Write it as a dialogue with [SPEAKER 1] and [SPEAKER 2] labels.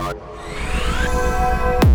[SPEAKER 1] Bye.